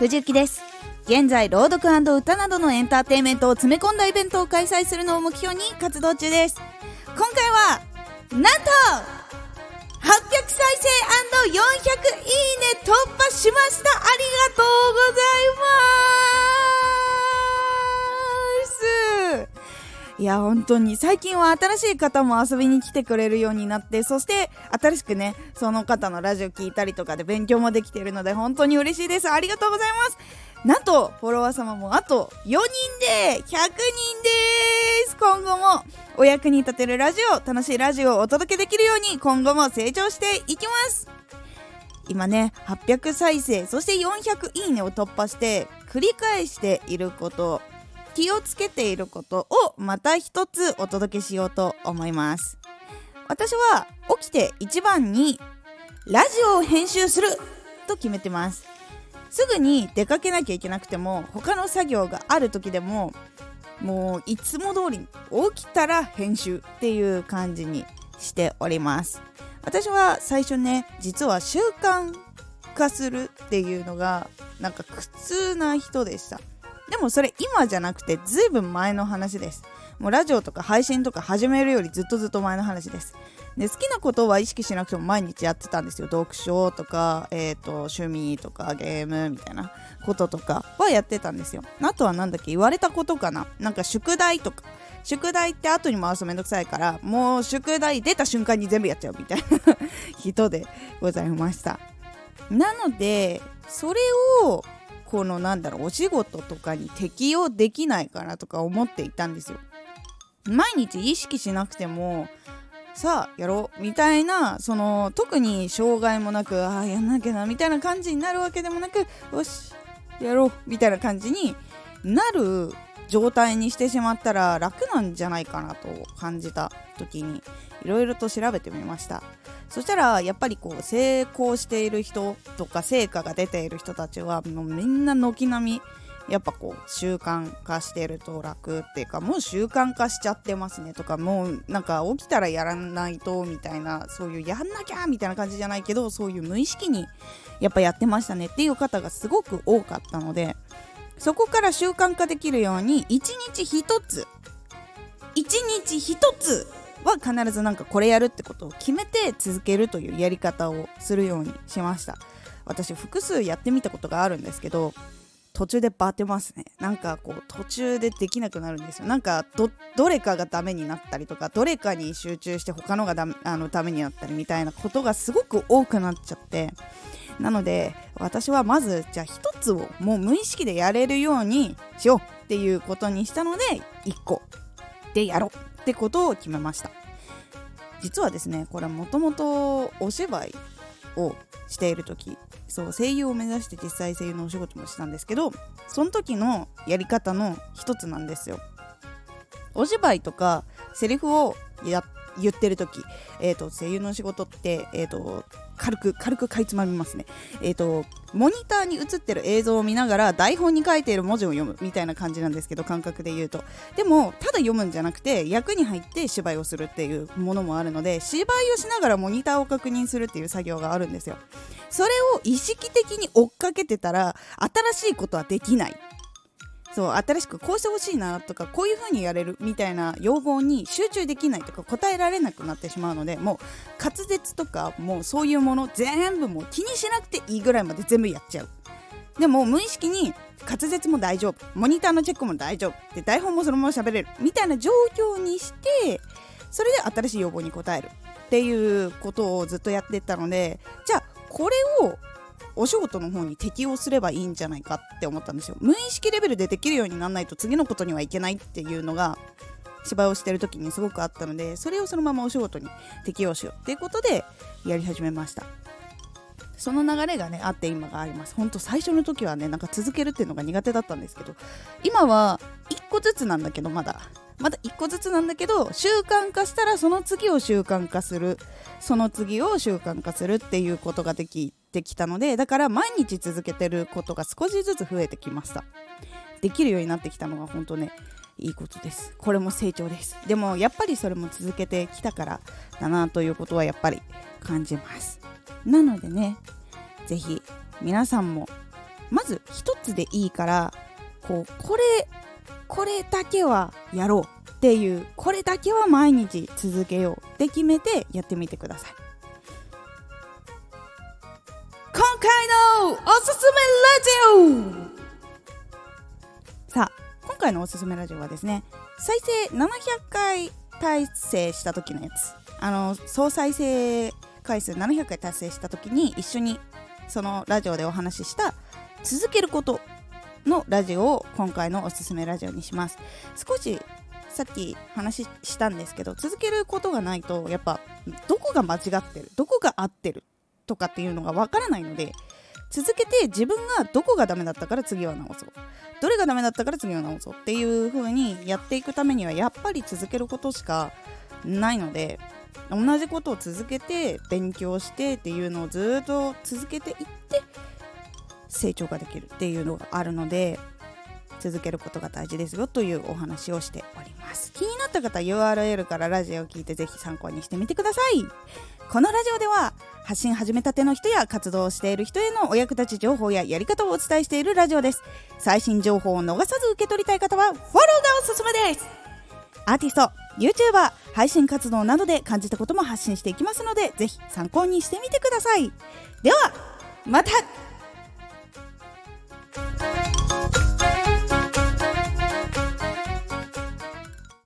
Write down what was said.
藤幸です。現在朗読歌などのエンターテインメントを詰め込んだイベントを開催するのを目標に活動中です。今回はなんと800再生400いいね突破しました。ありがとうございます。いや本当に。最近は新しい方も遊びに来てくれるようになってそして新しくねその方のラジオ聞いたりとかで勉強もできているので本当に嬉しいです。ありがとうございます。なんとフォロワー様もあと4人で100人です。今後もお役に立てるラジオ楽しいラジオをお届けできるように今後も成長していきます。今ね800再生そして400いいねを突破して繰り返していること気をつけていることをまた一つお届けしようと思います。私は起きて一番にラジオを編集すると決めてます。すぐに出かけなきゃいけなくても他の作業がある時でももういつも通り起きたら編集っていう感じにしております。私は最初ね実は習慣化するっていうのがなんか苦痛な人でした。でもそれ今じゃなくてずいぶん前の話です。もうラジオとか配信とか始めるよりずっとずっと前の話です。で好きなことは意識しなくても毎日やってたんですよ。読書とか、えーと、趣味とかゲームみたいなこととかはやってたんですよ。あとは何だっけ言われたことかな。なんか宿題とか。宿題って後に回すとめんどくさいからもう宿題出た瞬間に全部やっちゃうみたいな 人でございました。なのでそれをこのなんだろうお仕事とかに適用できないかなとか思っていたんですよ。毎日意識しなくてもさあやろうみたいなその特に障害もなくああやんなきゃなみたいな感じになるわけでもなくよしやろうみたいな感じになる状態にしてしまったら楽なんじゃないかなと感じた時にいろいろと調べてみました。そしたらやっぱりこう成功している人とか成果が出ている人たちはもうみんな軒並みやっぱこう習慣化してると楽っていうかもう習慣化しちゃってますねとかもうなんか起きたらやらないとみたいなそういうやんなきゃみたいな感じじゃないけどそういう無意識にやっぱやってましたねっていう方がすごく多かったのでそこから習慣化できるように1日1つ1日1つは必ずなんかこれやるってことを決めて続けるというやり方をするようにしました。私複数やってみたことがあるんですけど途中でバテますね。なんかこう途中でできなくなるんですよ。なんかどれかがダメになったりとかどれかに集中して他のがダメあのダメになったりみたいなことがすごく多くなっちゃってなので私はまずじゃあ1つをもう無意識でやれるようにしようっていうことにしたので1個でやろうってことを決めました。実はですねこれもともとお芝居をしている時そう声優を目指して実際声優のお仕事もしたんですけどその時のやり方の一つなんですよ。お芝居とかセリフをや言ってる時、えーと、声優の仕事って、えーと軽く軽くかいつまみますね。えっ、ー、とモニターに映ってる映像を見ながら台本に書いている文字を読むみたいな感じなんですけど感覚で言うと。でもただ読むんじゃなくて役に入って芝居をするっていうものもあるので芝居をしながらモニターを確認するっていう作業があるんですよ。それを意識的に追っかけてたら新しいことはできない。そう新しくこうしてほしいなとかこういう風にやれるみたいな要望に集中できないとか答えられなくなってしまうのでもう滑舌とかもうそういうもの全部もう気にしなくていいぐらいまで全部やっちゃう。でも無意識に滑舌も大丈夫。モニターのチェックも大丈夫。で台本もそのまま喋れる。みたいな状況にしてそれで新しい要望に応える。っていうことをずっとやってったのでじゃあこれをお仕事の方に適応すればいいんじゃないかって思ったんですよ。無意識レベルでできるようにならないと次のことにはいけないっていうのが芝居をしてる時にすごくあったのでそれをそのままお仕事に適応しようっていうことでやり始めました。その流れがねあって今があります。ほんと最初の時はねなんか続けるっていうのが苦手だったんですけど今は1個ずつなんだけどまだ。まだ1個ずつなんだけど習慣化したらその次を習慣化する。その次を習慣化するっていうことができてきたのでだから毎日続けてることが少しずつ増えてきました。できるようになってきたのは本当ねいいことです。これも成長です。でもやっぱりそれも続けてきたからだなということはやっぱり感じます。なのでね是非皆さんもまず一つでいいからこうこれこれだけはやろうっていうこれだけは毎日続けようって決めてやってみてください。今回のおすすめラジオ。さあ今回のおすすめラジオはですね再生700回達成した時のやつ。あの総再生回数700回達成した時に一緒にそのラジオでお話しした続けることのラジオを今回のおすすめラジオにします。少しさっき話したんですけど続けることがないとやっぱどこが間違ってるどこが合ってるとかっていうのがわからないので続けて自分がどこがダメだったから次は直そう。どれがダメだったから次は直そうっていう風にやっていくためにはやっぱり続けることしかないので同じことを続けて勉強してっていうのをずっと続けていって成長ができるっていうのがあるので続けることが大事ですよというお話をしております。気になった方 URL からラジオを聞いてぜひ参考にしてみてください。このラジオでは発信始めたての人や活動している人へのお役立ち情報ややり方をお伝えしているラジオです。最新情報を逃さず受け取りたい方はフォローがおすすめです。アーティスト YouTuber 配信活動などで感じたことも発信していきますのでぜひ参考にしてみてください。ではまた